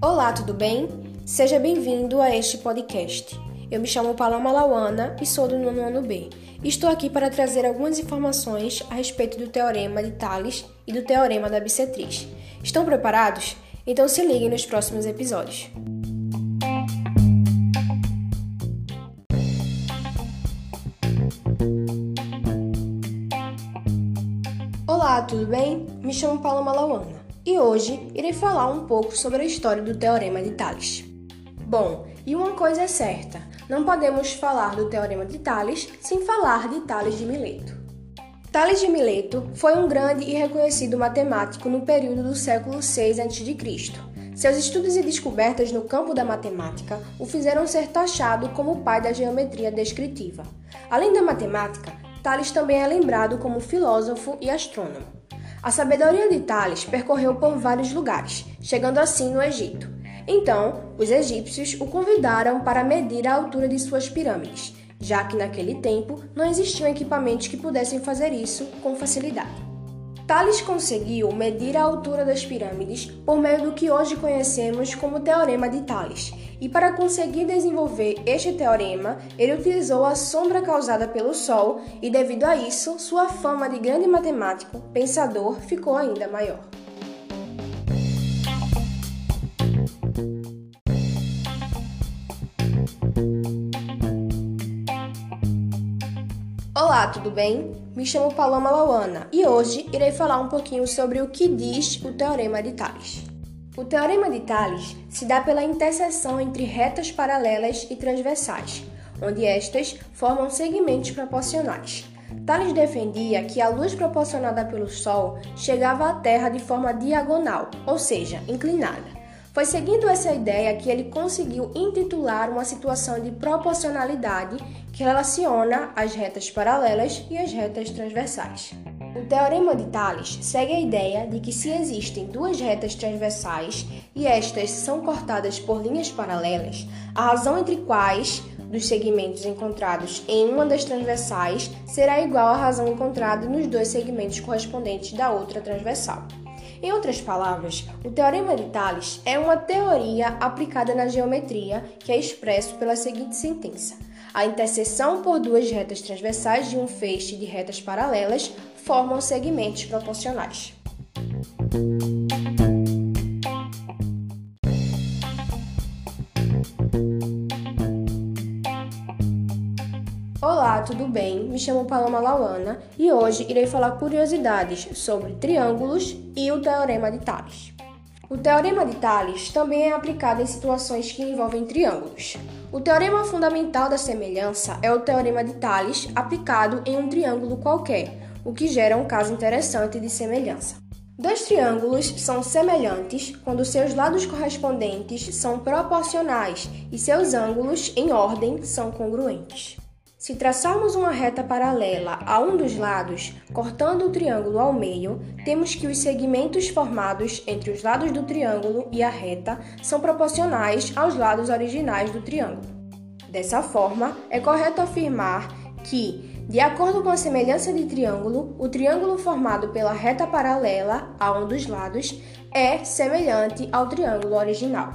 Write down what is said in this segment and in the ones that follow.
Olá, tudo bem? Seja bem-vindo a este podcast. Eu me chamo Paloma Lauana e sou do nono ano B. Estou aqui para trazer algumas informações a respeito do Teorema de Tales e do Teorema da Bissetriz. Estão preparados? Então se liguem nos próximos episódios. Olá, tudo bem? Me chamo Paloma Lauana e hoje irei falar um pouco sobre a história do Teorema de Tales. Bom, e uma coisa é certa: não podemos falar do Teorema de Tales sem falar de Tales de Mileto. Tales de Mileto foi um grande e reconhecido matemático no período do século VI a.C. Seus estudos e descobertas no campo da matemática o fizeram ser taxado como o pai da geometria descritiva. Além da matemática, Tales também é lembrado como filósofo e astrônomo. A sabedoria de Tales percorreu por vários lugares, chegando assim no Egito. Então, os egípcios o convidaram para medir a altura de suas pirâmides, já que naquele tempo não existiam equipamentos que pudessem fazer isso com facilidade. Tales conseguiu medir a altura das pirâmides por meio do que hoje conhecemos como Teorema de Tales, e para conseguir desenvolver este teorema, ele utilizou a sombra causada pelo Sol, e devido a isso, sua fama de grande matemático, pensador, ficou ainda maior. Olá, tudo bem? Me chamo Paloma Lauana e hoje irei falar um pouquinho sobre o que diz o Teorema de Tales. O Teorema de Tales se dá pela interseção entre retas paralelas e transversais, onde estas formam segmentos proporcionais. Tales defendia que a luz proporcionada pelo Sol chegava à Terra de forma diagonal, ou seja, inclinada. Foi seguindo essa ideia que ele conseguiu intitular uma situação de proporcionalidade que relaciona as retas paralelas e as retas transversais. O teorema de Tales segue a ideia de que se existem duas retas transversais e estas são cortadas por linhas paralelas, a razão entre quais dos segmentos encontrados em uma das transversais será igual à razão encontrada nos dois segmentos correspondentes da outra transversal. Em outras palavras, o Teorema de Tales é uma teoria aplicada na geometria que é expresso pela seguinte sentença: a interseção por duas retas transversais de um feixe de retas paralelas formam segmentos proporcionais. Olá, tudo bem? Me chamo Paloma Lauana e hoje irei falar curiosidades sobre triângulos e o Teorema de Tales. O Teorema de Tales também é aplicado em situações que envolvem triângulos. O teorema fundamental da semelhança é o Teorema de Tales aplicado em um triângulo qualquer, o que gera um caso interessante de semelhança. Dois triângulos são semelhantes quando seus lados correspondentes são proporcionais e seus ângulos, em ordem, são congruentes. Se traçarmos uma reta paralela a um dos lados, cortando o triângulo ao meio, temos que os segmentos formados entre os lados do triângulo e a reta são proporcionais aos lados originais do triângulo. Dessa forma, é correto afirmar que, de acordo com a semelhança de triângulo, o triângulo formado pela reta paralela a um dos lados é semelhante ao triângulo original.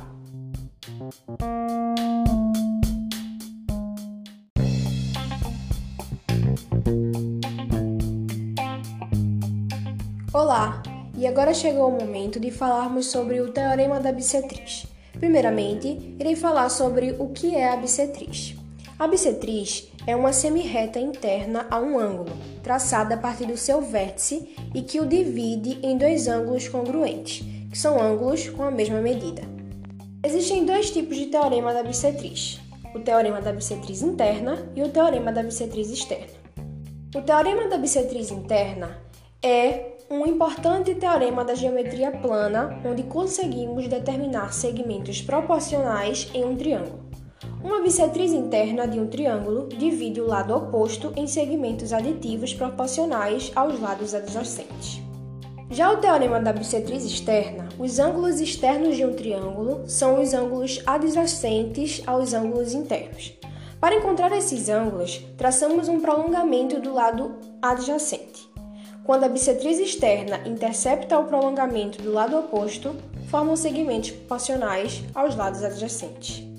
Olá! E agora chegou o momento de falarmos sobre o Teorema da Bissetriz. Primeiramente, irei falar sobre o que é a bissetriz. A bissetriz é uma semirreta interna a um ângulo, traçada a partir do seu vértice e que o divide em dois ângulos congruentes, que são ângulos com a mesma medida. Existem dois tipos de teorema da bissetriz: o teorema da bissetriz interna e o teorema da bissetriz externa. O teorema da bissetriz interna é um importante teorema da geometria plana, onde conseguimos determinar segmentos proporcionais em um triângulo. Uma bissetriz interna de um triângulo divide o lado oposto em segmentos aditivos proporcionais aos lados adjacentes. Já o teorema da bissetriz externa, os ângulos externos de um triângulo são os ângulos adjacentes aos ângulos internos. Para encontrar esses ângulos, traçamos um prolongamento do lado adjacente. Quando a bissetriz externa intercepta o prolongamento do lado oposto, formam segmentos proporcionais aos lados adjacentes.